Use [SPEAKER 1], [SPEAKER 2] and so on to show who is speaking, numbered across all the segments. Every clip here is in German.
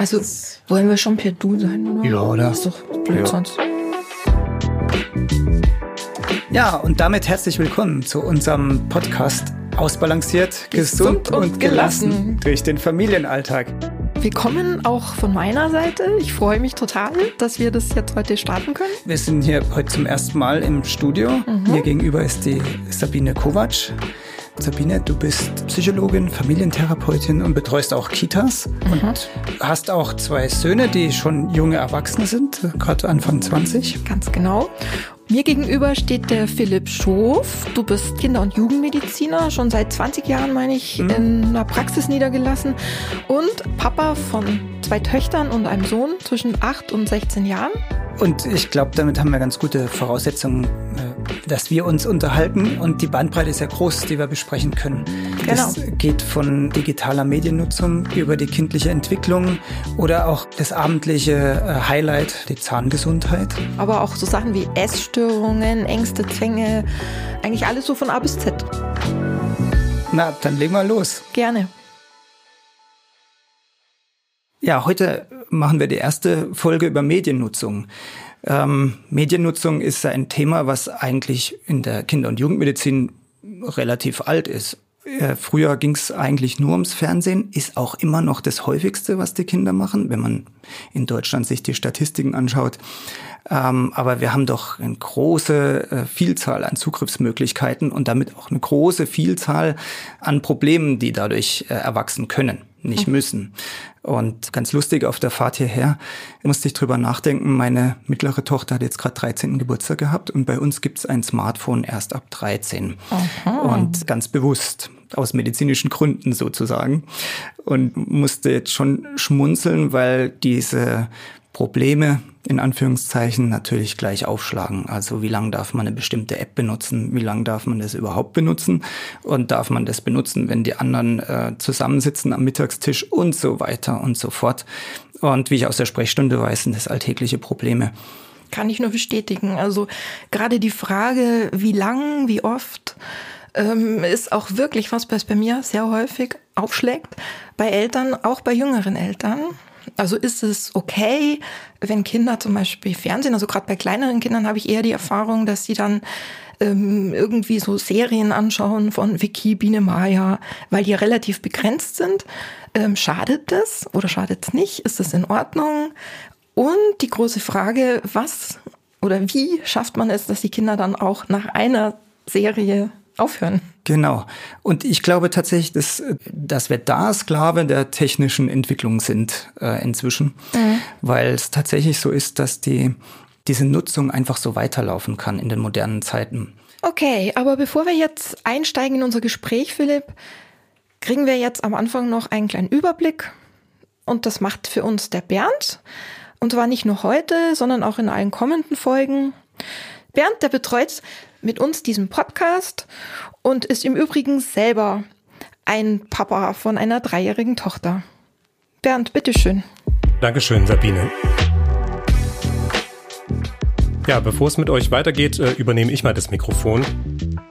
[SPEAKER 1] Also wollen wir schon per Du sein, oder?
[SPEAKER 2] Ja, oder?
[SPEAKER 1] ist doch blöd
[SPEAKER 2] Ja.
[SPEAKER 1] sonst.
[SPEAKER 2] Ja, und damit herzlich willkommen zu unserem Podcast Ausbalanciert, gesund,
[SPEAKER 1] Gesund und
[SPEAKER 2] und gelassen
[SPEAKER 1] gelassen.
[SPEAKER 2] durch den Familienalltag.
[SPEAKER 1] Willkommen auch von meiner Seite. Ich freue mich total, dass wir das jetzt heute starten können.
[SPEAKER 2] Wir sind hier heute zum ersten Mal im Studio. Mir gegenüber ist die Sabine Kovac. Sabine, du bist Psychologin, Familientherapeutin und betreust auch Kitas und hast auch zwei Söhne, die schon junge Erwachsene sind, gerade Anfang 20.
[SPEAKER 1] Ganz genau. Mir gegenüber steht der Philipp Schof. Du bist Kinder- und Jugendmediziner, schon seit 20 Jahren, meine ich, in einer Praxis niedergelassen und Papa von zwei Töchtern und einem Sohn zwischen 8 und 16 Jahren.
[SPEAKER 2] Und ich glaube, damit haben wir ganz gute Voraussetzungen, äh, dass wir uns unterhalten. Und die Bandbreite ist ja groß, die wir besprechen können. Das
[SPEAKER 1] Genau.
[SPEAKER 2] geht von digitaler Mediennutzung über die kindliche Entwicklung oder auch das abendliche äh, Highlight, die Zahngesundheit.
[SPEAKER 1] Aber auch so Sachen wie Essstörungen, Ängste, Zwänge, eigentlich alles so von A bis Z.
[SPEAKER 2] Na, dann legen wir los.
[SPEAKER 1] Gerne.
[SPEAKER 2] Ja, heute machen wir die erste Folge über Mediennutzung. Ähm, Mediennutzung ist ein Thema, was eigentlich in der Kinder- und Jugendmedizin relativ alt ist. Äh, Früher ging es eigentlich nur ums Fernsehen, ist auch immer noch das häufigste, was die Kinder machen, wenn man in Deutschland sich die Statistiken anschaut. Ähm, aber wir haben doch eine große äh, Vielzahl an Zugriffsmöglichkeiten und damit auch eine große Vielzahl an Problemen, die dadurch äh, erwachsen können, nicht müssen. Und ganz lustig, auf der Fahrt hierher musste ich drüber nachdenken. Meine mittlere Tochter hat jetzt gerade 13. Geburtstag gehabt und bei uns gibt's ein Smartphone erst ab 13. Und ganz bewusst, aus medizinischen Gründen sozusagen. Und musste jetzt schon schmunzeln, weil diese Probleme in Anführungszeichen natürlich gleich aufschlagen. Also wie lange darf man eine bestimmte App benutzen? Wie lange darf man das überhaupt benutzen? Und darf man das benutzen, wenn die anderen äh, zusammensitzen am Mittagstisch und so weiter und so fort? Und wie ich aus der Sprechstunde weiß, sind das alltägliche Probleme.
[SPEAKER 1] Kann ich nur bestätigen. Also gerade die Frage, wie lang, wie oft, ähm, ist auch wirklich was, was bei mir sehr häufig aufschlägt. Bei Eltern, auch bei jüngeren Eltern. Also ist es okay, wenn Kinder zum Beispiel Fernsehen, also gerade bei kleineren Kindern habe ich eher die Erfahrung, dass sie dann ähm, irgendwie so Serien anschauen von Vicky, Biene Maya, weil die relativ begrenzt sind. Ähm, schadet das oder schadet es nicht? Ist das in Ordnung? Und die große Frage, was oder wie schafft man es, dass die Kinder dann auch nach einer Serie aufhören?
[SPEAKER 2] Genau. Und ich glaube tatsächlich, dass, dass wir da Sklave der technischen Entwicklung sind äh, inzwischen, weil es tatsächlich so ist, dass die, diese Nutzung einfach so weiterlaufen kann in den modernen Zeiten.
[SPEAKER 1] Okay, aber bevor wir jetzt einsteigen in unser Gespräch, Philipp, kriegen wir jetzt am Anfang noch einen kleinen Überblick. Und das macht für uns der Bernd. Und zwar nicht nur heute, sondern auch in allen kommenden Folgen. Bernd, der betreut mit uns diesen Podcast und ist im Übrigen selber ein Papa von einer dreijährigen Tochter. Bernd, bitteschön.
[SPEAKER 3] Dankeschön, Sabine. Ja, bevor es mit euch weitergeht, äh, übernehme ich mal das Mikrofon.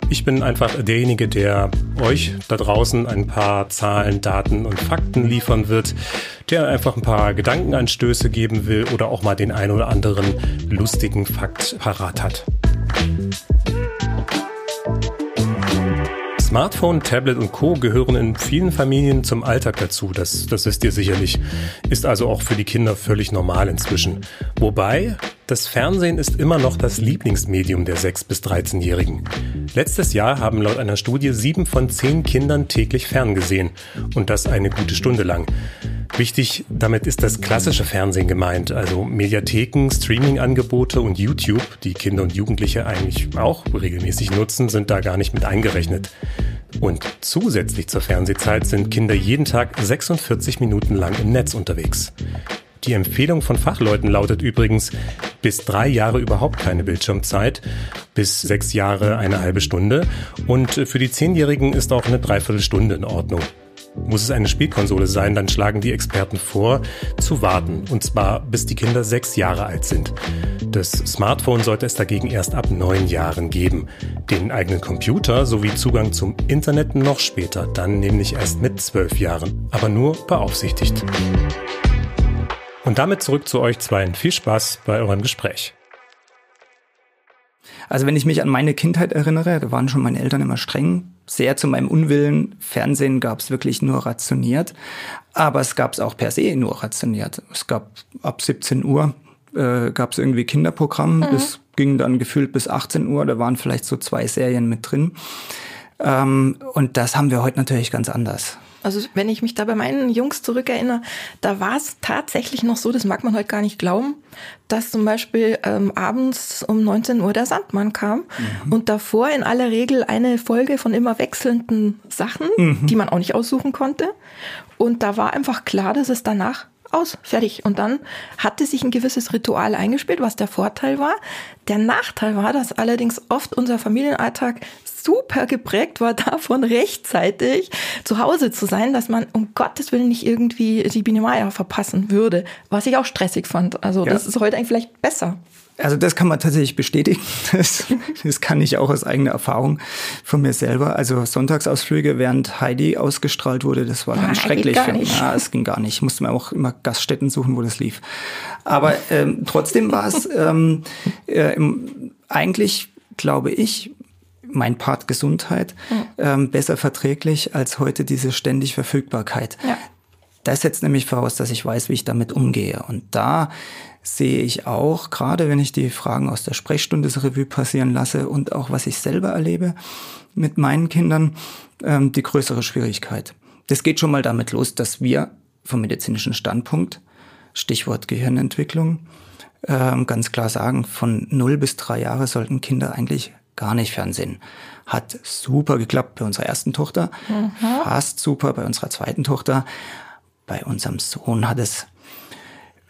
[SPEAKER 3] Ich bin einfach derjenige, der euch da draußen ein paar Zahlen, Daten und Fakten liefern wird, der einfach ein paar Gedankenanstöße geben will oder auch mal den ein oder anderen lustigen Fakt parat hat. Smartphone, Tablet und Co. gehören in vielen Familien zum Alltag dazu. Das, das wisst ihr sicherlich. Ist also auch für die Kinder völlig normal inzwischen. Wobei, das Fernsehen ist immer noch das Lieblingsmedium der 6- bis 13-Jährigen. Letztes Jahr haben laut einer Studie sieben von zehn Kindern täglich ferngesehen. Und das eine gute Stunde lang. Wichtig, damit ist das klassische Fernsehen gemeint, also Mediatheken, Streaming-Angebote und YouTube, die Kinder und Jugendliche eigentlich auch regelmäßig nutzen, sind da gar nicht mit eingerechnet. Und zusätzlich zur Fernsehzeit sind Kinder jeden Tag 46 Minuten lang im Netz unterwegs. Die Empfehlung von Fachleuten lautet übrigens, bis drei Jahre überhaupt keine Bildschirmzeit, bis sechs Jahre eine halbe Stunde und für die Zehnjährigen ist auch eine Dreiviertelstunde in Ordnung. Muss es eine Spielkonsole sein, dann schlagen die Experten vor, zu warten. Und zwar bis die Kinder sechs Jahre alt sind. Das Smartphone sollte es dagegen erst ab neun Jahren geben. Den eigenen Computer sowie Zugang zum Internet noch später, dann nämlich erst mit zwölf Jahren. Aber nur beaufsichtigt. Und damit zurück zu euch zweien. Viel Spaß bei eurem Gespräch.
[SPEAKER 2] Also wenn ich mich an meine Kindheit erinnere, da waren schon meine Eltern immer streng, sehr zu meinem Unwillen. Fernsehen gab es wirklich nur rationiert, aber es gab es auch per se nur rationiert. Es gab ab 17 Uhr äh, gab es irgendwie Kinderprogramm, mhm. das ging dann gefühlt bis 18 Uhr, da waren vielleicht so zwei Serien mit drin. Ähm, und das haben wir heute natürlich ganz anders.
[SPEAKER 1] Also wenn ich mich da bei meinen Jungs zurückerinnere, da war es tatsächlich noch so, das mag man heute gar nicht glauben, dass zum Beispiel ähm, abends um 19 Uhr der Sandmann kam mhm. und davor in aller Regel eine Folge von immer wechselnden Sachen, mhm. die man auch nicht aussuchen konnte. Und da war einfach klar, dass es danach aus, fertig. Und dann hatte sich ein gewisses Ritual eingespielt, was der Vorteil war. Der Nachteil war, dass allerdings oft unser Familienalltag super geprägt war davon, rechtzeitig zu Hause zu sein, dass man um Gottes Willen nicht irgendwie die Biene Meier verpassen würde, was ich auch stressig fand. Also ja. das ist heute eigentlich vielleicht besser.
[SPEAKER 2] Also das kann man tatsächlich bestätigen. Das, das kann ich auch aus eigener Erfahrung von mir selber. Also Sonntagsausflüge, während Heidi ausgestrahlt wurde, das war ganz ah, schrecklich. Gar nicht. Ja, es ging gar nicht. Ich musste mir auch immer Gaststätten suchen, wo das lief. Aber ähm, trotzdem war es ähm, äh, eigentlich, glaube ich, mein Part Gesundheit mhm. ähm, besser verträglich als heute diese ständig Verfügbarkeit. Ja. Das setzt nämlich voraus, dass ich weiß, wie ich damit umgehe. Und da sehe ich auch, gerade wenn ich die Fragen aus der Sprechstunde das Revue passieren lasse und auch was ich selber erlebe mit meinen Kindern, ähm, die größere Schwierigkeit. Das geht schon mal damit los, dass wir vom medizinischen Standpunkt, Stichwort Gehirnentwicklung, ähm, ganz klar sagen, von 0 bis 3 Jahre sollten Kinder eigentlich gar nicht Fernsehen. Hat super geklappt bei unserer ersten Tochter, mhm. fast super bei unserer zweiten Tochter. Bei unserem Sohn hat es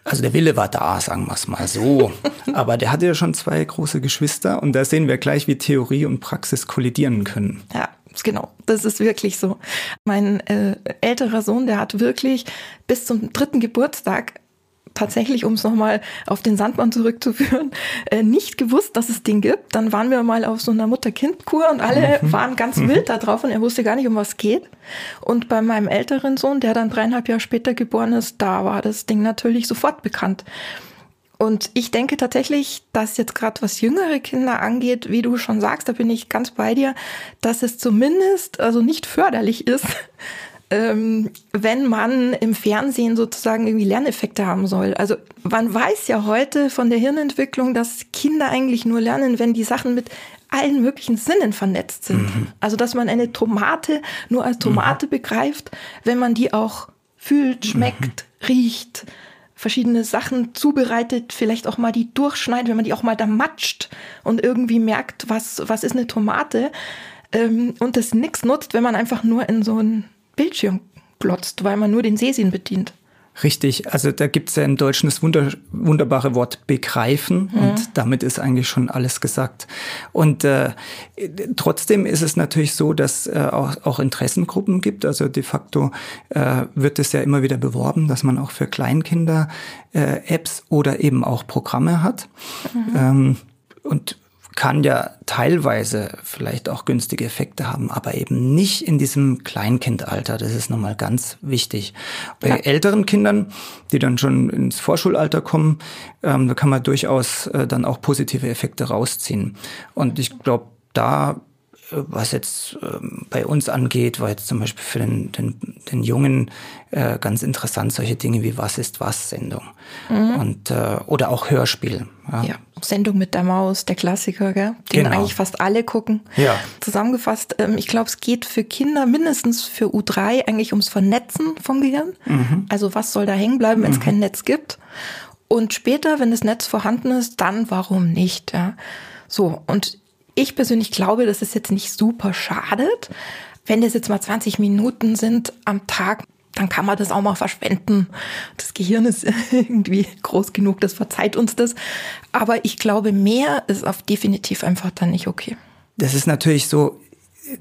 [SPEAKER 2] also der Wille war da, sagen wir es mal so. Aber der hatte ja schon zwei große Geschwister und da sehen wir gleich, wie Theorie und Praxis kollidieren können.
[SPEAKER 1] Ja. Genau, das ist wirklich so. Mein äh, älterer Sohn, der hat wirklich bis zum dritten Geburtstag tatsächlich, um es nochmal auf den Sandmann zurückzuführen, äh, nicht gewusst, dass es den gibt. Dann waren wir mal auf so einer Mutter-Kind-Kur und alle mhm. waren ganz mhm. wild da drauf und er wusste gar nicht, um was geht. Und bei meinem älteren Sohn, der dann dreieinhalb Jahre später geboren ist, da war das Ding natürlich sofort bekannt. Und ich denke tatsächlich, dass jetzt gerade was jüngere Kinder angeht, wie du schon sagst, da bin ich ganz bei dir, dass es zumindest also nicht förderlich ist, ähm, wenn man im Fernsehen sozusagen irgendwie Lerneffekte haben soll. Also man weiß ja heute von der Hirnentwicklung, dass Kinder eigentlich nur lernen, wenn die Sachen mit allen möglichen Sinnen vernetzt sind. Mhm. Also dass man eine Tomate nur als Tomate mhm. begreift, wenn man die auch fühlt, schmeckt, mhm. riecht, verschiedene Sachen zubereitet, vielleicht auch mal die durchschneidet, wenn man die auch mal da matscht und irgendwie merkt, was, was ist eine Tomate. Ähm, und das nichts nutzt, wenn man einfach nur in so ein Bildschirm glotzt, weil man nur den Sehsinn bedient.
[SPEAKER 2] Richtig, also da gibt es ja im Deutschen das wunder, wunderbare Wort begreifen mhm. und damit ist eigentlich schon alles gesagt. Und äh, trotzdem ist es natürlich so, dass äh, auch, auch Interessengruppen gibt. Also de facto äh, wird es ja immer wieder beworben, dass man auch für Kleinkinder äh, Apps oder eben auch Programme hat. Mhm. Ähm, und kann ja teilweise vielleicht auch günstige Effekte haben, aber eben nicht in diesem Kleinkindalter. Das ist nochmal ganz wichtig. Bei ja. älteren Kindern, die dann schon ins Vorschulalter kommen, ähm, da kann man durchaus äh, dann auch positive Effekte rausziehen. Und ich glaube, da was jetzt ähm, bei uns angeht, war jetzt zum Beispiel für den, den, den Jungen äh, ganz interessant solche Dinge wie Was ist was Sendung mhm. und äh, oder auch Hörspiel.
[SPEAKER 1] Ja. ja. Sendung mit der Maus, der Klassiker, gell? den genau. eigentlich fast alle gucken. Ja. Zusammengefasst, ähm, ich glaube, es geht für Kinder mindestens für U3 eigentlich ums Vernetzen vom Gehirn. Mhm. Also was soll da hängen bleiben, wenn es mhm. kein Netz gibt? Und später, wenn das Netz vorhanden ist, dann warum nicht? Ja? So, und ich persönlich glaube, dass es jetzt nicht super schadet. Wenn das jetzt mal 20 Minuten sind am Tag, dann kann man das auch mal verschwenden. Das Gehirn ist irgendwie groß genug, das verzeiht uns das. Aber ich glaube, mehr ist auf definitiv einfach dann nicht okay.
[SPEAKER 2] Das ist natürlich so,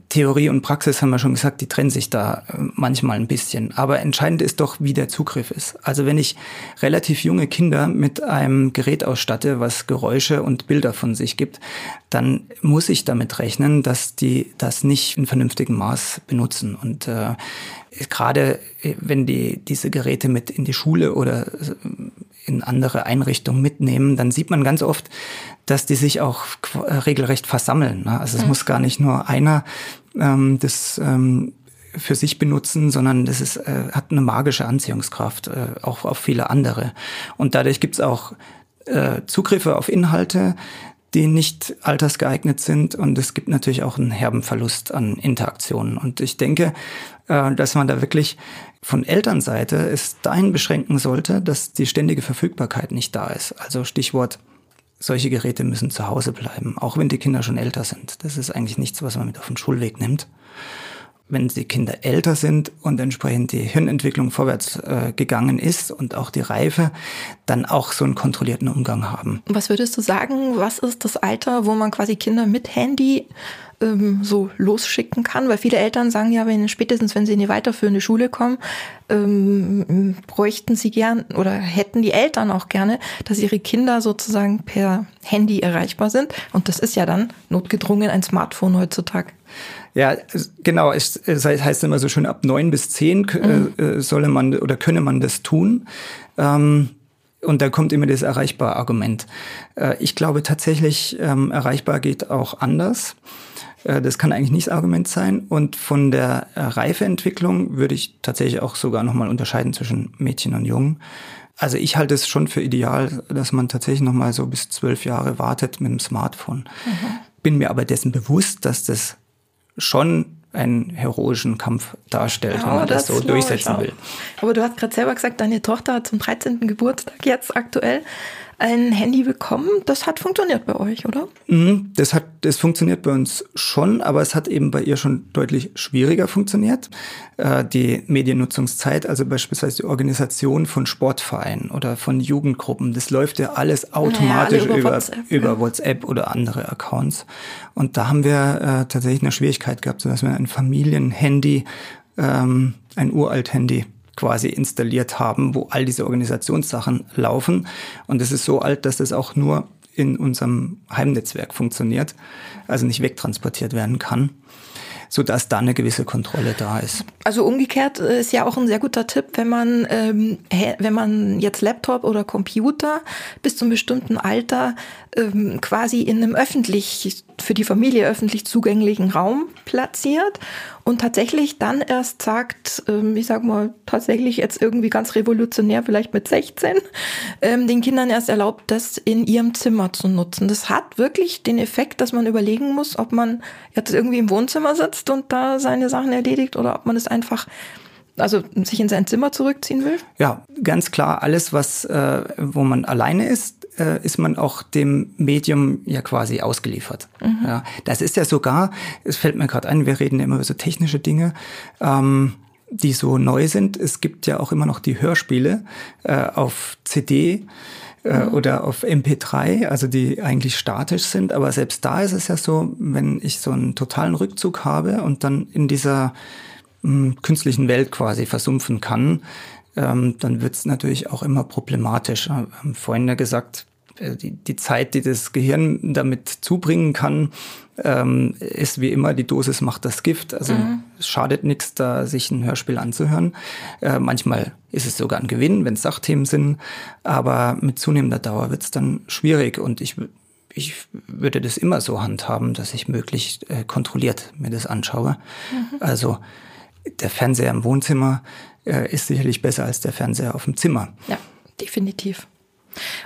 [SPEAKER 2] Theorie und Praxis haben wir schon gesagt, die trennen sich da äh, manchmal ein bisschen. Aber entscheidend ist doch, wie der Zugriff ist. Also wenn ich relativ junge Kinder mit einem Gerät ausstatte, was Geräusche und Bilder von sich gibt, dann muss ich damit rechnen, dass die das nicht in vernünftigem Maß benutzen. Und äh, gerade äh, wenn die diese Geräte mit in die Schule oder in andere Einrichtungen mitnehmen, dann sieht man ganz oft, dass die sich auch äh, regelrecht versammeln. Ne? Also es mhm. muss gar nicht nur einer ähm, das ähm, für sich benutzen, sondern das ist, äh, hat eine magische Anziehungskraft, äh, auch auf viele andere. Und dadurch gibt's auch äh, Zugriffe auf Inhalte, die nicht altersgeeignet sind. Und es gibt natürlich auch einen herben Verlust an Interaktionen. Und ich denke, äh, dass man da wirklich von Elternseite es dahin beschränken sollte, dass die ständige Verfügbarkeit nicht da ist. Also Stichwort solche Geräte müssen zu Hause bleiben, auch wenn die Kinder schon älter sind. Das ist eigentlich nichts, was man mit auf den Schulweg nimmt wenn die Kinder älter sind und entsprechend die Hirnentwicklung vorwärts äh, gegangen ist und auch die Reife, dann auch so einen kontrollierten Umgang haben.
[SPEAKER 1] Was würdest du sagen, was ist das Alter, wo man quasi Kinder mit Handy ähm, so losschicken kann? Weil viele Eltern sagen ja, wenn spätestens wenn sie in die weiterführende Schule kommen, ähm, bräuchten sie gern oder hätten die Eltern auch gerne, dass ihre Kinder sozusagen per Handy erreichbar sind. Und das ist ja dann notgedrungen ein Smartphone heutzutage.
[SPEAKER 2] Ja, genau. Es, heißt immer so schön, ab neun bis zehn mhm. äh, solle man oder könne man das tun. Ähm, und da kommt immer das erreichbar Argument. Äh, ich glaube tatsächlich, ähm, erreichbar geht auch anders. Äh, das kann eigentlich nicht das Argument sein. Und von der äh, Reifeentwicklung würde ich tatsächlich auch sogar nochmal unterscheiden zwischen Mädchen und Jungen. Also ich halte es schon für ideal, dass man tatsächlich nochmal so bis zwölf Jahre wartet mit dem Smartphone. Mhm. Bin mir aber dessen bewusst, dass das schon einen heroischen Kampf darstellt, ja, wenn man das, das so durchsetzen will.
[SPEAKER 1] Aber du hast gerade selber gesagt, deine Tochter hat zum 13. Geburtstag jetzt aktuell ein Handy bekommen. Das hat funktioniert bei euch, oder?
[SPEAKER 2] Mhm, das hat, das funktioniert bei uns schon, aber es hat eben bei ihr schon deutlich schwieriger funktioniert. Äh, die Mediennutzungszeit, also beispielsweise die Organisation von Sportvereinen oder von Jugendgruppen, das läuft ja alles automatisch ja, über, über, WhatsApp, über ja. WhatsApp oder andere Accounts. Und da haben wir äh, tatsächlich eine Schwierigkeit gehabt, sodass wir ein Familienhandy, ähm, ein Uralt-Handy quasi installiert haben, wo all diese Organisationssachen laufen. Und es ist so alt, dass das auch nur in unserem Heimnetzwerk funktioniert, also nicht wegtransportiert werden kann sodass da eine gewisse Kontrolle da ist.
[SPEAKER 1] Also umgekehrt ist ja auch ein sehr guter Tipp, wenn man, ähm, wenn man jetzt Laptop oder Computer bis zum bestimmten Alter ähm, quasi in einem öffentlich, für die Familie öffentlich zugänglichen Raum platziert und tatsächlich dann erst sagt, ähm, ich sag mal, tatsächlich jetzt irgendwie ganz revolutionär, vielleicht mit 16, ähm, den Kindern erst erlaubt, das in ihrem Zimmer zu nutzen. Das hat wirklich den Effekt, dass man überlegen muss, ob man jetzt irgendwie im Wohnzimmer sitzt und da seine Sachen erledigt oder ob man es einfach also sich in sein Zimmer zurückziehen will?
[SPEAKER 2] Ja, ganz klar. Alles, was, äh, wo man alleine ist, äh, ist man auch dem Medium ja quasi ausgeliefert. Mhm. Ja, das ist ja sogar, es fällt mir gerade ein, wir reden immer über so technische Dinge. Ähm, die so neu sind. Es gibt ja auch immer noch die Hörspiele äh, auf CD äh, mhm. oder auf MP3, also die eigentlich statisch sind. Aber selbst da ist es ja so, wenn ich so einen totalen Rückzug habe und dann in dieser künstlichen Welt quasi versumpfen kann, ähm, dann wird es natürlich auch immer problematisch. Wir haben vorhin ja gesagt, die, die Zeit, die das Gehirn damit zubringen kann, ähm, ist wie immer, die Dosis macht das Gift. Also mhm. es schadet nichts, da sich ein Hörspiel anzuhören. Äh, manchmal ist es sogar ein Gewinn, wenn es Sachthemen sind, aber mit zunehmender Dauer wird es dann schwierig und ich ich würde das immer so handhaben, dass ich möglichst äh, kontrolliert mir das anschaue. Mhm. Also der Fernseher im Wohnzimmer äh, ist sicherlich besser als der Fernseher auf dem Zimmer.
[SPEAKER 1] Ja, definitiv.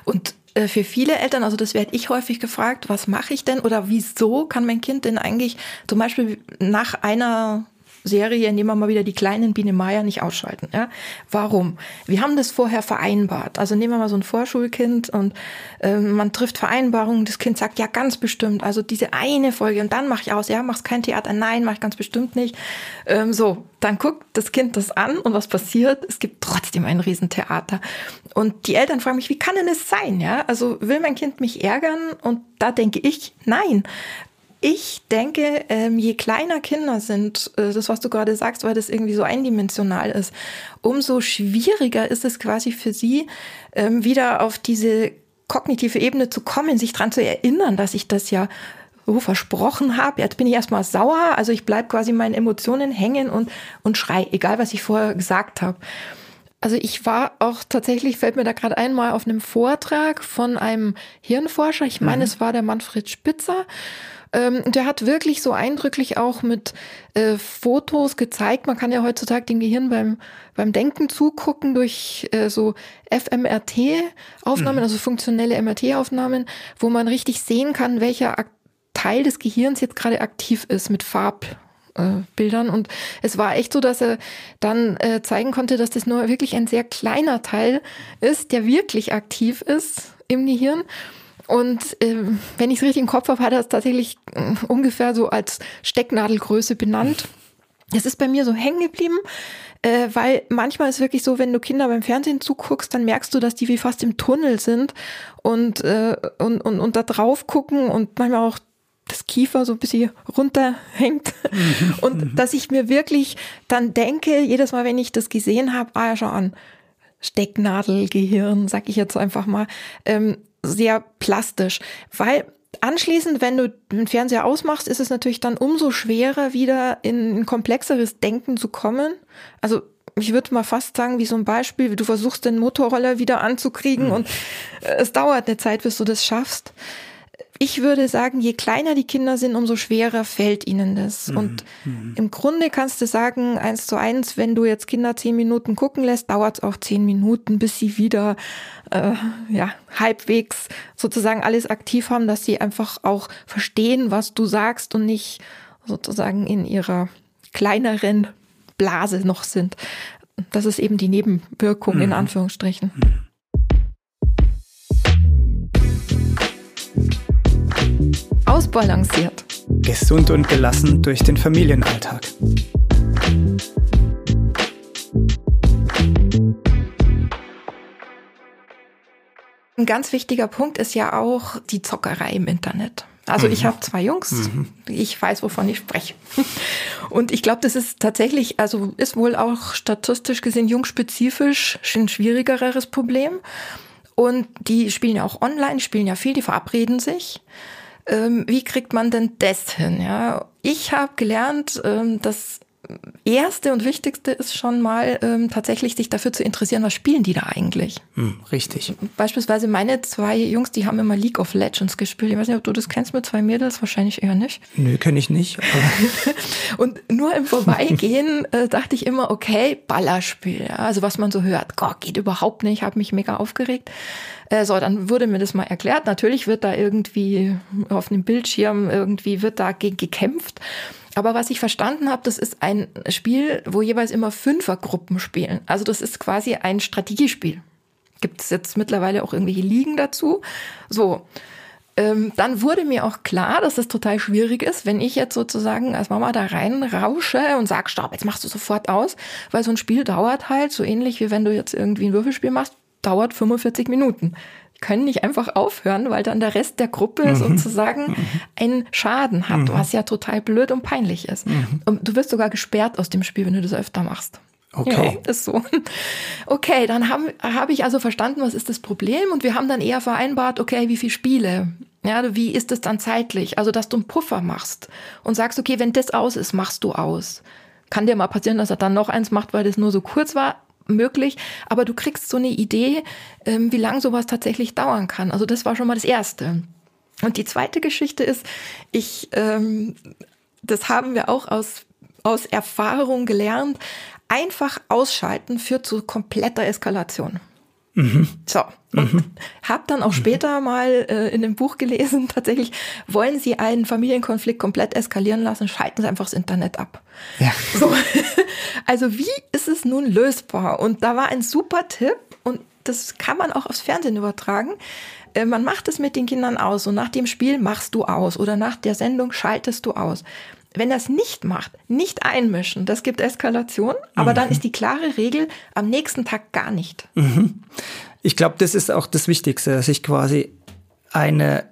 [SPEAKER 1] Und äh, für viele Eltern, also das werde ich häufig gefragt, was mache ich denn oder wieso kann mein Kind denn eigentlich zum Beispiel nach einer Serie, nehmen wir mal wieder die kleinen Biene Meier nicht ausschalten. Ja? Warum? Wir haben das vorher vereinbart. Also nehmen wir mal so ein Vorschulkind und äh, man trifft Vereinbarungen. Das Kind sagt ja ganz bestimmt, also diese eine Folge und dann mache ich aus. Ja, machst kein Theater? Nein, mache ich ganz bestimmt nicht. Ähm, so, dann guckt das Kind das an und was passiert? Es gibt trotzdem ein Riesentheater. Und die Eltern fragen mich, wie kann denn es sein? Ja, also will mein Kind mich ärgern? Und da denke ich, nein. Ich denke, ähm, je kleiner Kinder sind, äh, das, was du gerade sagst, weil das irgendwie so eindimensional ist, umso schwieriger ist es quasi für sie, ähm, wieder auf diese kognitive Ebene zu kommen, sich dran zu erinnern, dass ich das ja so versprochen habe. Jetzt bin ich erstmal sauer, also ich bleib quasi meinen Emotionen hängen und, und schrei, egal was ich vorher gesagt habe. Also ich war auch tatsächlich, fällt mir da gerade einmal auf einem Vortrag von einem Hirnforscher, ich meine, mhm. es war der Manfred Spitzer, ähm, der hat wirklich so eindrücklich auch mit äh, Fotos gezeigt. Man kann ja heutzutage dem Gehirn beim, beim Denken zugucken durch äh, so FMRT-Aufnahmen, mhm. also funktionelle MRT-Aufnahmen, wo man richtig sehen kann, welcher Teil des Gehirns jetzt gerade aktiv ist mit Farb, äh, Bildern. Und es war echt so, dass er dann äh, zeigen konnte, dass das nur wirklich ein sehr kleiner Teil ist, der wirklich aktiv ist im Gehirn. Und äh, wenn ich es richtig im Kopf habe, hat er es tatsächlich äh, ungefähr so als Stecknadelgröße benannt. Das ist bei mir so hängen geblieben, äh, weil manchmal ist wirklich so, wenn du Kinder beim Fernsehen zuguckst, dann merkst du, dass die wie fast im Tunnel sind und, äh, und, und, und da drauf gucken und manchmal auch das Kiefer so ein bisschen runterhängt. Und dass ich mir wirklich dann denke, jedes Mal, wenn ich das gesehen habe, ah ja, schau an, Stecknadelgehirn, sag ich jetzt einfach mal. Ähm, sehr plastisch, weil anschließend, wenn du den Fernseher ausmachst, ist es natürlich dann umso schwerer, wieder in ein komplexeres Denken zu kommen. Also ich würde mal fast sagen, wie so ein Beispiel, du versuchst den Motorroller wieder anzukriegen mhm. und es dauert eine Zeit, bis du das schaffst ich würde sagen, je kleiner die Kinder sind, umso schwerer fällt ihnen das. Mhm. Und mhm. im Grunde kannst du sagen, eins zu eins, wenn du jetzt Kinder zehn Minuten gucken lässt, dauert es auch zehn Minuten, bis sie wieder äh, ja, halbwegs sozusagen alles aktiv haben, dass sie einfach auch verstehen, was du sagst und nicht sozusagen in ihrer kleineren Blase noch sind. Das ist eben die Nebenwirkung mhm. in Anführungsstrichen. Mhm. Ausbalanciert.
[SPEAKER 2] Gesund und gelassen durch den Familienalltag.
[SPEAKER 1] Ein ganz wichtiger Punkt ist ja auch die Zockerei im Internet. Also mhm. ich habe zwei Jungs, mhm. ich weiß, wovon ich spreche. Und ich glaube, das ist tatsächlich, also ist wohl auch statistisch gesehen jungspezifisch ein schwierigeres Problem. Und die spielen ja auch online, spielen ja viel, die verabreden sich. Ähm, wie kriegt man denn das hin? Ja, ich habe gelernt, ähm, dass Erste und Wichtigste ist schon mal ähm, tatsächlich sich dafür zu interessieren, was spielen die da eigentlich.
[SPEAKER 2] Hm, richtig.
[SPEAKER 1] Beispielsweise meine zwei Jungs, die haben immer League of Legends gespielt. Ich weiß nicht, ob du das kennst mit zwei Mädels, wahrscheinlich eher nicht.
[SPEAKER 2] Nö, kenne ich nicht.
[SPEAKER 1] und nur im Vorbeigehen äh, dachte ich immer, okay, Ballerspiel. Ja, also was man so hört, Gott, geht überhaupt nicht, habe mich mega aufgeregt. Äh, so, dann wurde mir das mal erklärt. Natürlich wird da irgendwie auf einem Bildschirm irgendwie wird da gekämpft. Aber was ich verstanden habe, das ist ein Spiel, wo jeweils immer Fünfergruppen spielen. Also das ist quasi ein Strategiespiel. Gibt es jetzt mittlerweile auch irgendwelche Ligen dazu? So. Ähm, dann wurde mir auch klar, dass das total schwierig ist, wenn ich jetzt sozusagen als Mama da reinrausche und sag, stopp, jetzt machst du sofort aus, weil so ein Spiel dauert halt so ähnlich wie wenn du jetzt irgendwie ein Würfelspiel machst, dauert 45 Minuten können nicht einfach aufhören, weil dann der Rest der Gruppe mhm. sozusagen mhm. einen Schaden hat, mhm. was ja total blöd und peinlich ist. Mhm. Und du wirst sogar gesperrt aus dem Spiel, wenn du das öfter machst.
[SPEAKER 2] Okay.
[SPEAKER 1] Ja, ist so. Okay, dann habe hab ich also verstanden, was ist das Problem und wir haben dann eher vereinbart, okay, wie viele Spiele? Ja, wie ist es dann zeitlich? Also, dass du einen Puffer machst und sagst, okay, wenn das aus ist, machst du aus. Kann dir mal passieren, dass er dann noch eins macht, weil das nur so kurz war, möglich, aber du kriegst so eine Idee, ähm, wie lange sowas tatsächlich dauern kann. Also das war schon mal das Erste. Und die zweite Geschichte ist, ich, ähm, das haben wir auch aus, aus Erfahrung gelernt, einfach ausschalten führt zu kompletter Eskalation. Mhm. So. Und mhm. habe dann auch mhm. später mal äh, in dem Buch gelesen, tatsächlich, wollen Sie einen Familienkonflikt komplett eskalieren lassen, schalten Sie einfach das Internet ab.
[SPEAKER 2] Ja.
[SPEAKER 1] So. Also wie ist es nun lösbar? Und da war ein super Tipp und das kann man auch aufs Fernsehen übertragen. Äh, man macht es mit den Kindern aus und nach dem Spiel machst du aus oder nach der Sendung schaltest du aus. Wenn das nicht macht, nicht einmischen, das gibt Eskalation, aber mhm. dann ist die klare Regel am nächsten Tag gar nicht.
[SPEAKER 2] Mhm. Ich glaube, das ist auch das Wichtigste, dass ich quasi eine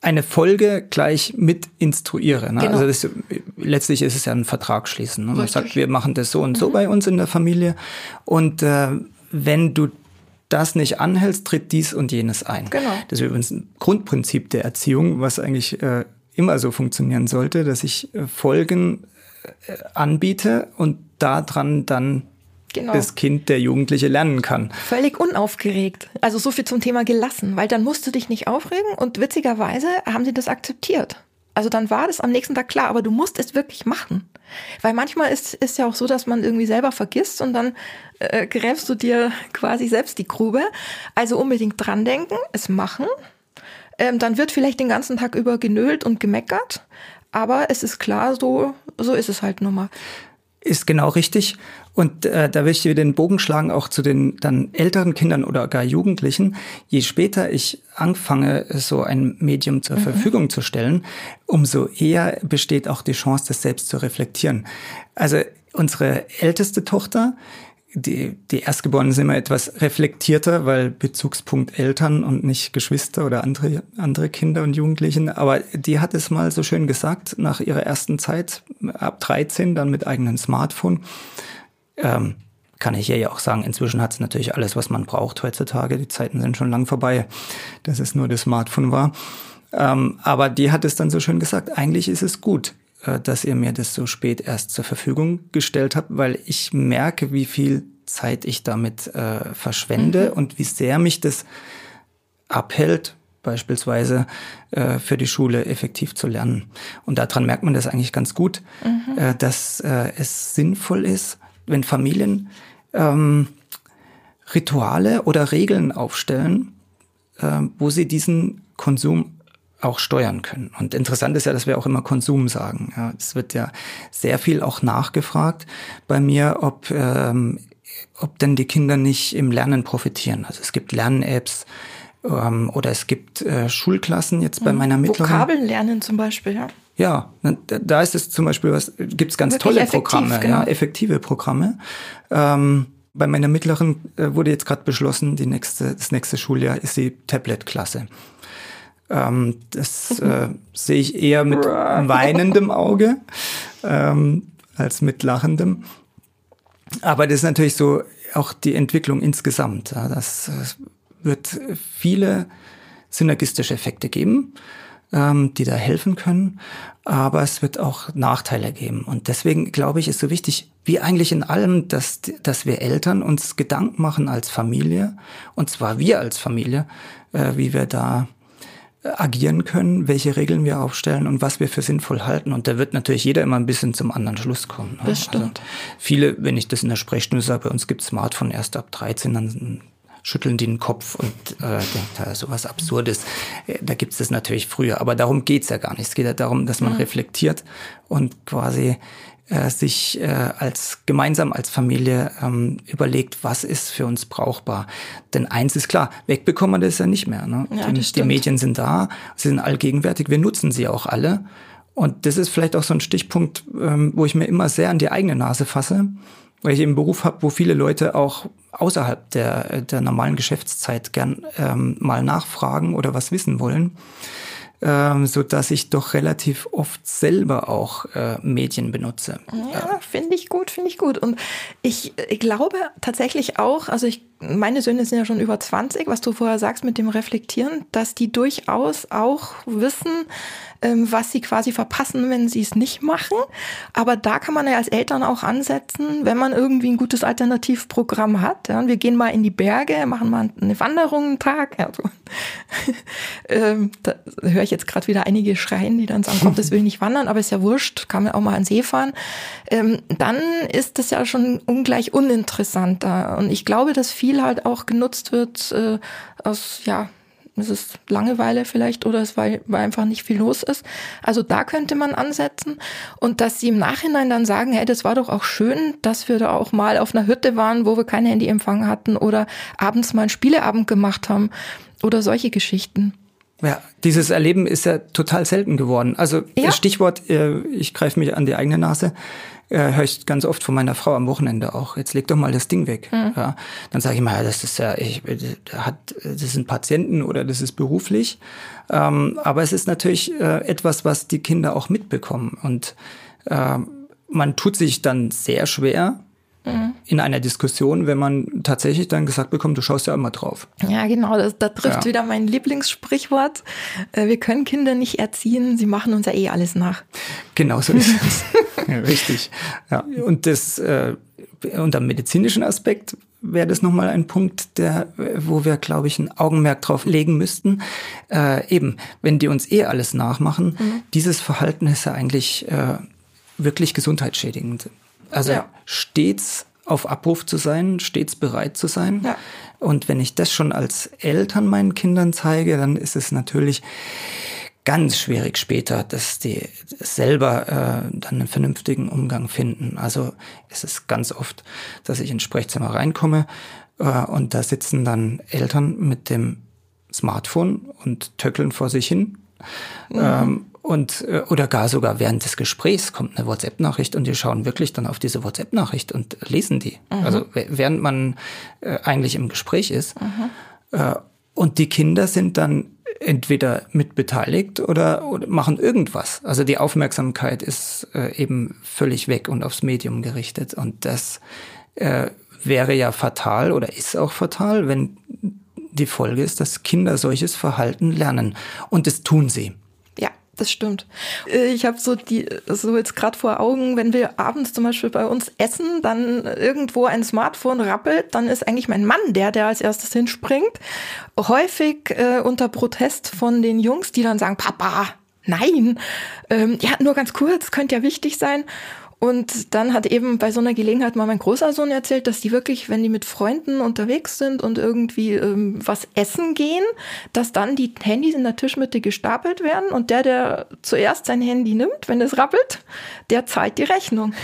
[SPEAKER 2] eine Folge gleich mit instruiere. Ne? Genau. Also das, letztlich ist es ja ein Vertrag schließen. Ne? Man sagt, wir machen das so und so mhm. bei uns in der Familie. Und äh, wenn du das nicht anhältst, tritt dies und jenes ein.
[SPEAKER 1] Genau.
[SPEAKER 2] Das ist übrigens ein Grundprinzip der Erziehung, was eigentlich äh, immer so funktionieren sollte, dass ich äh, Folgen äh, anbiete und daran dann genau. das Kind, der Jugendliche lernen kann.
[SPEAKER 1] Völlig unaufgeregt. Also so viel zum Thema gelassen, weil dann musst du dich nicht aufregen und witzigerweise haben sie das akzeptiert. Also dann war das am nächsten Tag klar, aber du musst es wirklich machen. Weil manchmal ist, ist ja auch so, dass man irgendwie selber vergisst und dann äh, gräbst du dir quasi selbst die Grube. Also unbedingt dran denken, es machen. Ähm, dann wird vielleicht den ganzen Tag über genölt und gemeckert. Aber es ist klar, so, so ist es halt nun mal.
[SPEAKER 2] Ist genau richtig. Und äh, da will ich dir den Bogen schlagen, auch zu den dann älteren Kindern oder gar Jugendlichen. Je später ich anfange, so ein Medium zur mhm. Verfügung zu stellen, umso eher besteht auch die Chance, das selbst zu reflektieren. Also unsere älteste Tochter, die, die Erstgeborenen sind immer etwas reflektierter, weil Bezugspunkt Eltern und nicht Geschwister oder andere, andere Kinder und Jugendlichen. Aber die hat es mal so schön gesagt, nach ihrer ersten Zeit, ab 13, dann mit eigenem Smartphone. Ähm, kann ich ihr ja auch sagen, inzwischen hat es natürlich alles, was man braucht heutzutage. Die Zeiten sind schon lang vorbei, dass es nur das Smartphone war. Ähm, aber die hat es dann so schön gesagt, eigentlich ist es gut, dass ihr mir das so spät erst zur Verfügung gestellt habt, weil ich merke, wie viel Zeit ich damit äh, verschwende mhm. und wie sehr mich das abhält, beispielsweise äh, für die Schule effektiv zu lernen. Und daran merkt man das eigentlich ganz gut, mhm. äh, dass äh, es sinnvoll ist, wenn Familien ähm, Rituale oder Regeln aufstellen, äh, wo sie diesen Konsum auch steuern können. Und interessant ist ja, dass wir auch immer Konsum sagen. Ja, es wird ja sehr viel auch nachgefragt bei mir, ob, ähm, ob denn die Kinder nicht im Lernen profitieren. Also es gibt Lern-Apps ähm, oder es gibt äh, Schulklassen jetzt bei mhm. meiner mittleren.
[SPEAKER 1] Vokabeln lernen zum Beispiel, ja.
[SPEAKER 2] Ja, da ist es zum Beispiel was, gibt's ganz Wirklich tolle effektiv, Programme, genau. ja, effektive Programme. Ähm, bei meiner mittleren äh, wurde jetzt gerade beschlossen, die nächste, das nächste Schuljahr ist die Tablet-Klasse. Ähm, das äh, sehe ich eher mit weinendem Auge ähm, als mit lachendem. Aber das ist natürlich so auch die Entwicklung insgesamt. Ja, das, das wird viele synergistische Effekte geben, ähm, die da helfen können. Aber es wird auch Nachteile geben. Und deswegen glaube ich, ist so wichtig, wie eigentlich in allem, dass, dass wir Eltern uns Gedanken machen als Familie. Und zwar wir als Familie, äh, wie wir da agieren können, welche Regeln wir aufstellen und was wir für sinnvoll halten. Und da wird natürlich jeder immer ein bisschen zum anderen Schluss kommen.
[SPEAKER 1] Ne? Das stimmt. Also
[SPEAKER 2] viele, wenn ich das in der Sprechstunde sage, bei uns gibt Smartphone erst ab 13, dann schütteln die den Kopf und äh, denken, da ist sowas Absurdes. Äh, da gibt es das natürlich früher, aber darum geht's ja gar nicht. Es geht ja darum, dass man mhm. reflektiert und quasi äh, sich äh, als gemeinsam als Familie ähm, überlegt, was ist für uns brauchbar. Denn eins ist klar, wegbekommen wir das ja nicht mehr. Ne? Ja, die, die Medien sind da, sie sind allgegenwärtig, wir nutzen sie auch alle. Und das ist vielleicht auch so ein Stichpunkt, ähm, wo ich mir immer sehr an die eigene Nase fasse, weil ich eben einen Beruf habe, wo viele Leute auch außerhalb der, der normalen Geschäftszeit gern ähm, mal nachfragen oder was wissen wollen ähm, so dass ich doch relativ oft selber auch äh, Medien benutze.
[SPEAKER 1] Ja, finde ich gut, finde ich gut. Und ich, ich glaube tatsächlich auch, also ich, meine Söhne sind ja schon über 20, was du vorher sagst mit dem Reflektieren, dass die durchaus auch wissen, ähm, was sie quasi verpassen, wenn sie es nicht machen. Aber da kann man ja als Eltern auch ansetzen, wenn man irgendwie ein gutes Alternativprogramm hat. Wir gehen mal in die Berge, machen mal eine Wanderung einen Tag. Ja, so. ähm, da höre ich jetzt gerade wieder einige schreien, die dann sagen, komm, das will nicht wandern, aber ist ja wurscht, kann man auch mal an See fahren. Ähm, dann ist das ja schon ungleich uninteressanter. Und ich glaube, dass viel halt auch genutzt wird äh, aus, ja, es ist Langeweile vielleicht oder es weil, weil einfach nicht viel los ist. Also da könnte man ansetzen und dass sie im Nachhinein dann sagen, hey, das war doch auch schön, dass wir da auch mal auf einer Hütte waren, wo wir kein Handyempfang hatten oder abends mal einen Spieleabend gemacht haben oder solche Geschichten.
[SPEAKER 2] Ja, dieses Erleben ist ja total selten geworden. Also ja. Stichwort, äh, ich greife mich an die eigene Nase äh, höre ich ganz oft von meiner Frau am Wochenende auch, jetzt leg doch mal das Ding weg. Mhm. Ja, dann sage ich mal, ja, das ist ja, ich, hat, das sind Patienten oder das ist beruflich. Ähm, aber es ist natürlich äh, etwas, was die Kinder auch mitbekommen. Und äh, man tut sich dann sehr schwer, mhm. in einer Diskussion, wenn man tatsächlich dann gesagt bekommt, du schaust ja immer drauf.
[SPEAKER 1] Ja, genau, das, da trifft ja. wieder mein Lieblingssprichwort. Äh, wir können Kinder nicht erziehen, sie machen uns ja eh alles nach.
[SPEAKER 2] Genau so ist es. ja, richtig. Ja. Und das äh, unter medizinischen Aspekt wäre das nochmal ein Punkt, der, wo wir, glaube ich, ein Augenmerk drauf legen müssten. Äh, eben, wenn die uns eh alles nachmachen, mhm. dieses Verhalten ist ja eigentlich äh, wirklich gesundheitsschädigend. Also ja. stets auf Abruf zu sein, stets bereit zu sein. Ja. Und wenn ich das schon als Eltern meinen Kindern zeige, dann ist es natürlich ganz schwierig später, dass die selber äh, dann einen vernünftigen Umgang finden. Also es ist ganz oft, dass ich ins Sprechzimmer reinkomme äh, und da sitzen dann Eltern mit dem Smartphone und töckeln vor sich hin. Mhm. Ähm, und äh, oder gar sogar während des Gesprächs kommt eine WhatsApp-Nachricht und die schauen wirklich dann auf diese WhatsApp-Nachricht und lesen die. Mhm. Also während man äh, eigentlich im Gespräch ist. Mhm. Äh, und die Kinder sind dann entweder mit beteiligt oder, oder machen irgendwas. Also die Aufmerksamkeit ist äh, eben völlig weg und aufs Medium gerichtet. Und das äh, wäre ja fatal oder ist auch fatal, wenn die Folge ist, dass Kinder solches Verhalten lernen. Und das tun sie.
[SPEAKER 1] Das stimmt. Äh, ich habe so die so jetzt gerade vor Augen, wenn wir abends zum Beispiel bei uns essen, dann irgendwo ein Smartphone rappelt, dann ist eigentlich mein Mann der, der als erstes hinspringt. Häufig äh, unter Protest von den Jungs, die dann sagen, Papa, nein, ähm, ja, nur ganz kurz, könnte ja wichtig sein. Und dann hat eben bei so einer Gelegenheit mal mein großer Sohn erzählt, dass die wirklich, wenn die mit Freunden unterwegs sind und irgendwie ähm, was essen gehen, dass dann die Handys in der Tischmitte gestapelt werden und der, der zuerst sein Handy nimmt, wenn es rappelt, der zahlt die Rechnung.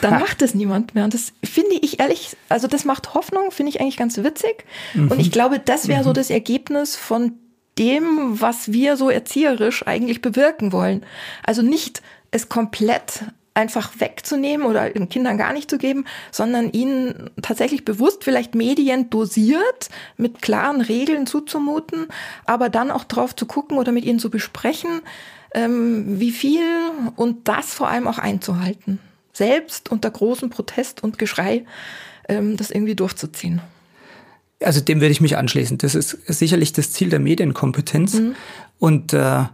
[SPEAKER 1] Dann ha. macht es niemand mehr. Und das finde ich ehrlich, also das macht Hoffnung, finde ich eigentlich ganz witzig. Mhm. Und ich glaube, das wäre mhm. so das Ergebnis von dem, was wir so erzieherisch eigentlich bewirken wollen. Also nicht es komplett einfach wegzunehmen oder den Kindern gar nicht zu geben, sondern ihnen tatsächlich bewusst vielleicht Medien dosiert mit klaren Regeln zuzumuten, aber dann auch drauf zu gucken oder mit ihnen zu besprechen, ähm, wie viel und das vor allem auch einzuhalten. Selbst unter großem Protest und Geschrei ähm, das irgendwie durchzuziehen.
[SPEAKER 2] Also dem würde ich mich anschließen. Das ist sicherlich das Ziel der Medienkompetenz. Mhm. Und äh,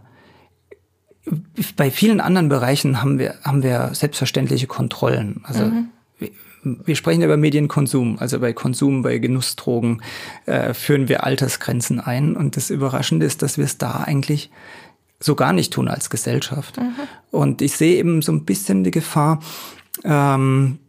[SPEAKER 2] bei vielen anderen Bereichen haben wir, haben wir selbstverständliche Kontrollen. Also mhm. wir, wir sprechen über Medienkonsum, also bei Konsum, bei Genussdrogen äh, führen wir Altersgrenzen ein. Und das Überraschende ist, dass wir es da eigentlich so gar nicht tun als Gesellschaft. Mhm. Und ich sehe eben so ein bisschen die Gefahr, ähm,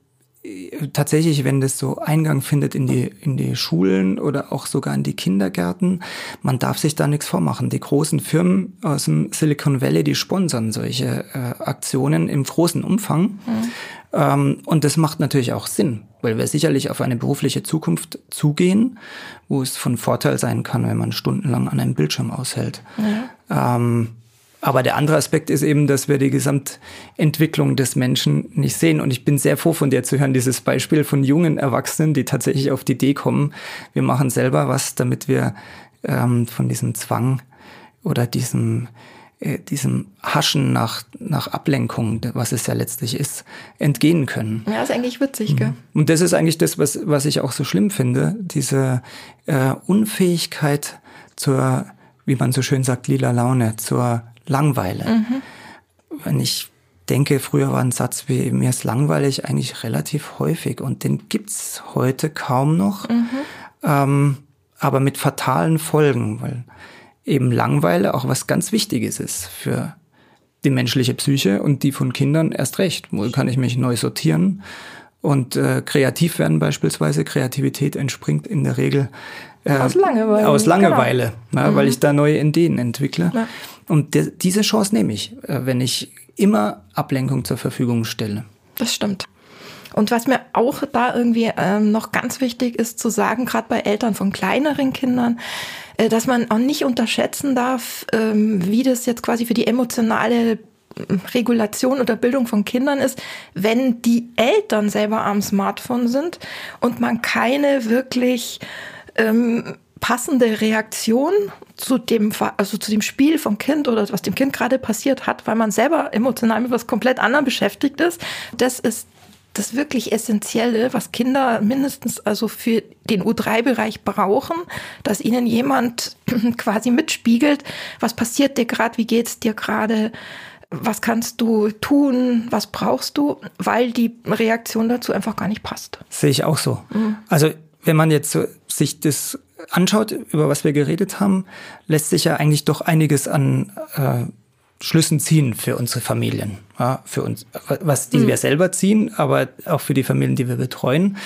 [SPEAKER 2] tatsächlich, wenn das so Eingang findet in die, in die Schulen oder auch sogar in die Kindergärten, man darf sich da nichts vormachen. Die großen Firmen aus dem Silicon Valley, die sponsern solche äh, Aktionen im großen Umfang. Mhm. Ähm, und das macht natürlich auch Sinn, weil wir sicherlich auf eine berufliche Zukunft zugehen, wo es von Vorteil sein kann, wenn man stundenlang an einem Bildschirm aushält. Mhm. Ähm, aber der andere Aspekt ist eben, dass wir die Gesamtentwicklung des Menschen nicht sehen. Und ich bin sehr froh von dir zu hören, dieses Beispiel von jungen Erwachsenen, die tatsächlich auf die Idee kommen, wir machen selber was, damit wir ähm, von diesem Zwang oder diesem äh, diesem Haschen nach, nach Ablenkung, was es ja letztlich ist, entgehen können.
[SPEAKER 1] Ja, ist eigentlich witzig, gell? Mhm.
[SPEAKER 2] Und das ist eigentlich das, was, was ich auch so schlimm finde, diese äh, Unfähigkeit zur, wie man so schön sagt, lila Laune, zur Langweile. Mhm. Wenn ich denke, früher war ein Satz wie mir ist langweilig eigentlich relativ häufig und den gibt's heute kaum noch, mhm. ähm, aber mit fatalen Folgen, weil eben Langweile auch was ganz Wichtiges ist für die menschliche Psyche und die von Kindern erst recht. Wo kann ich mich neu sortieren und äh, kreativ werden beispielsweise. Kreativität entspringt in der Regel
[SPEAKER 1] äh, aus Langeweile,
[SPEAKER 2] aus Langeweile genau. na, mhm. weil ich da neue Ideen entwickle. Ja. Und de, diese Chance nehme ich, äh, wenn ich immer Ablenkung zur Verfügung stelle.
[SPEAKER 1] Das stimmt. Und was mir auch da irgendwie ähm, noch ganz wichtig ist zu sagen, gerade bei Eltern von kleineren Kindern, äh, dass man auch nicht unterschätzen darf, ähm, wie das jetzt quasi für die emotionale Regulation oder Bildung von Kindern ist, wenn die Eltern selber am Smartphone sind und man keine wirklich ähm, passende Reaktion zu dem, also zu dem Spiel vom Kind oder was dem Kind gerade passiert hat, weil man selber emotional mit was komplett anderem beschäftigt ist. Das ist das wirklich Essentielle, was Kinder mindestens also für den U3-Bereich brauchen, dass ihnen jemand quasi mitspiegelt, was passiert dir gerade, wie geht's dir gerade, was kannst du tun, was brauchst du, weil die Reaktion dazu einfach gar nicht passt.
[SPEAKER 2] Sehe ich auch so. Mhm. Also wenn man jetzt so sich das anschaut, über was wir geredet haben, lässt sich ja eigentlich doch einiges an äh, Schlüssen ziehen für unsere Familien, ja, für uns, was die mhm. wir selber ziehen, aber auch für die Familien, die wir betreuen.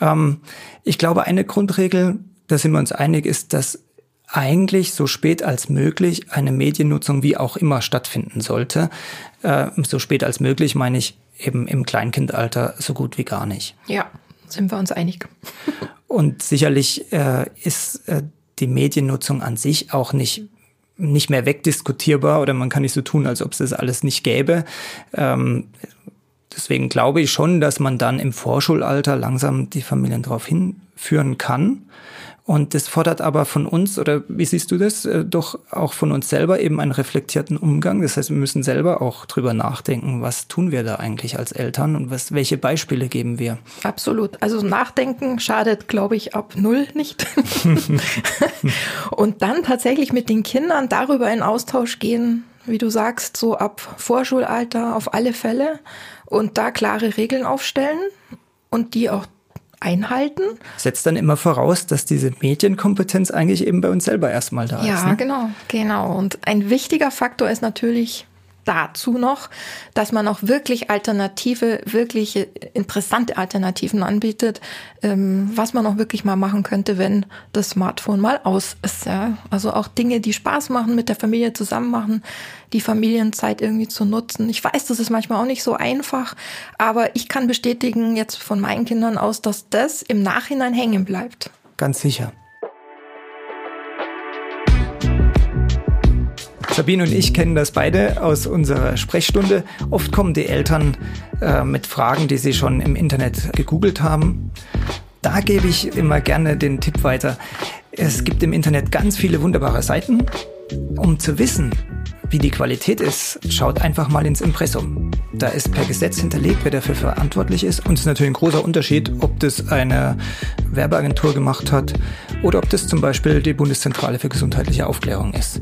[SPEAKER 2] Ähm, ich glaube, eine Grundregel, da sind wir uns einig, ist, dass eigentlich so spät als möglich eine Mediennutzung wie auch immer stattfinden sollte. Äh, so spät als möglich meine ich eben im Kleinkindalter so gut wie gar nicht.
[SPEAKER 1] Ja, sind wir uns einig.
[SPEAKER 2] Und sicherlich äh, ist äh, die Mediennutzung an sich auch nicht nicht mehr wegdiskutierbar oder man kann nicht so tun, als ob es das alles nicht gäbe. Ähm, deswegen glaube ich schon, dass man dann im Vorschulalter langsam die Familien darauf hinführen kann. Und das fordert aber von uns, oder wie siehst du das, äh, doch auch von uns selber eben einen reflektierten Umgang. Das heißt, wir müssen selber auch drüber nachdenken, was tun wir da eigentlich als Eltern und was, welche Beispiele geben wir.
[SPEAKER 1] Absolut. Also nachdenken schadet, glaube ich, ab null nicht. und dann tatsächlich mit den Kindern darüber in Austausch gehen, wie du sagst, so ab Vorschulalter auf alle Fälle und da klare Regeln aufstellen und die auch einhalten.
[SPEAKER 2] Setzt dann immer voraus, dass diese Medienkompetenz eigentlich eben bei uns selber erstmal da
[SPEAKER 1] ja,
[SPEAKER 2] ist.
[SPEAKER 1] Ja, ne? genau, genau. Und ein wichtiger Faktor ist natürlich dazu noch, dass man auch wirklich alternative, wirklich interessante Alternativen anbietet, ähm, was man auch wirklich mal machen könnte, wenn das Smartphone mal aus ist. Ja? Also auch Dinge, die Spaß machen, mit der Familie zusammen machen, die Familienzeit irgendwie zu nutzen. Ich weiß, das ist manchmal auch nicht so einfach, aber ich kann bestätigen jetzt von meinen Kindern aus, dass das im Nachhinein hängen bleibt.
[SPEAKER 2] Ganz sicher. Sabine und ich kennen das beide aus unserer Sprechstunde. Oft kommen die Eltern äh, mit Fragen, die sie schon im Internet gegoogelt haben. Da gebe ich immer gerne den Tipp weiter. Es gibt im Internet ganz viele wunderbare Seiten. Um zu wissen, wie die Qualität ist, schaut einfach mal ins Impressum. Da ist per Gesetz hinterlegt, wer dafür verantwortlich ist. Und es ist natürlich ein großer Unterschied, ob das eine Werbeagentur gemacht hat oder ob das zum Beispiel die Bundeszentrale für gesundheitliche Aufklärung ist.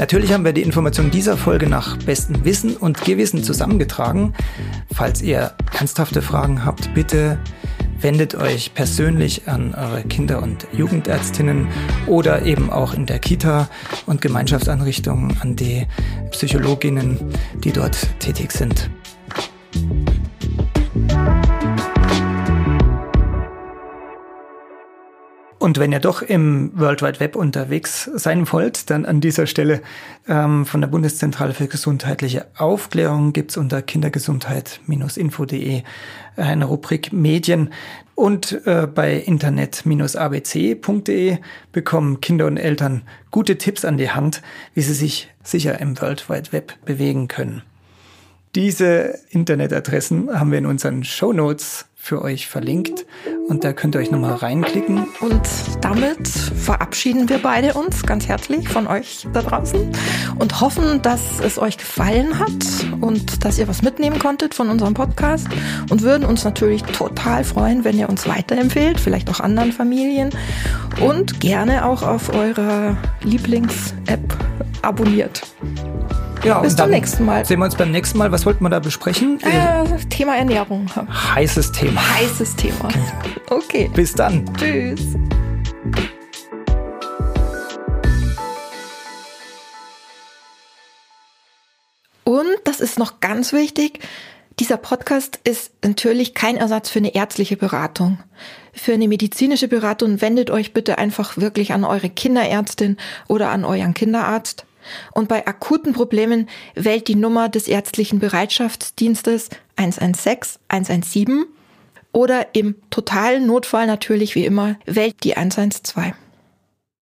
[SPEAKER 2] Natürlich haben wir die Informationen dieser Folge nach bestem Wissen und Gewissen zusammengetragen. Falls ihr ernsthafte Fragen habt, bitte wendet euch persönlich an eure Kinder- und Jugendärztinnen oder eben auch in der Kita und Gemeinschaftseinrichtungen an die Psychologinnen, die dort tätig sind. Und wenn ihr doch im World Wide Web unterwegs sein wollt, dann an dieser Stelle ähm, von der Bundeszentrale für gesundheitliche Aufklärung gibt's unter kindergesundheit-info.de eine Rubrik Medien. Und äh, bei internet-abc.de bekommen Kinder und Eltern gute Tipps an die Hand, wie sie sich sicher im World Wide Web bewegen können. Diese Internetadressen haben wir in unseren Show Notes für euch verlinkt und da könnt ihr euch nochmal reinklicken.
[SPEAKER 1] Und damit verabschieden wir beide uns ganz herzlich von euch da draußen und hoffen, dass es euch gefallen hat und dass ihr was mitnehmen konntet von unserem Podcast und würden uns natürlich total freuen, wenn ihr uns weiterempfehlt, vielleicht auch anderen Familien und gerne auch auf eurer Lieblings-App abonniert.
[SPEAKER 2] Ja, Bis zum nächsten Mal. Sehen wir uns beim nächsten Mal. Was wollten wir da besprechen?
[SPEAKER 1] Äh, Thema Ernährung.
[SPEAKER 2] Heißes Thema.
[SPEAKER 1] Heißes Thema. Okay.
[SPEAKER 2] Bis dann.
[SPEAKER 1] Tschüss. Und das ist noch ganz wichtig. Dieser Podcast ist natürlich kein Ersatz für eine ärztliche Beratung. Für eine medizinische Beratung wendet euch bitte einfach wirklich an eure Kinderärztin oder an euren Kinderarzt. Und bei akuten Problemen wählt die Nummer des ärztlichen Bereitschaftsdienstes 116 117 oder im totalen Notfall natürlich wie immer wählt die 112.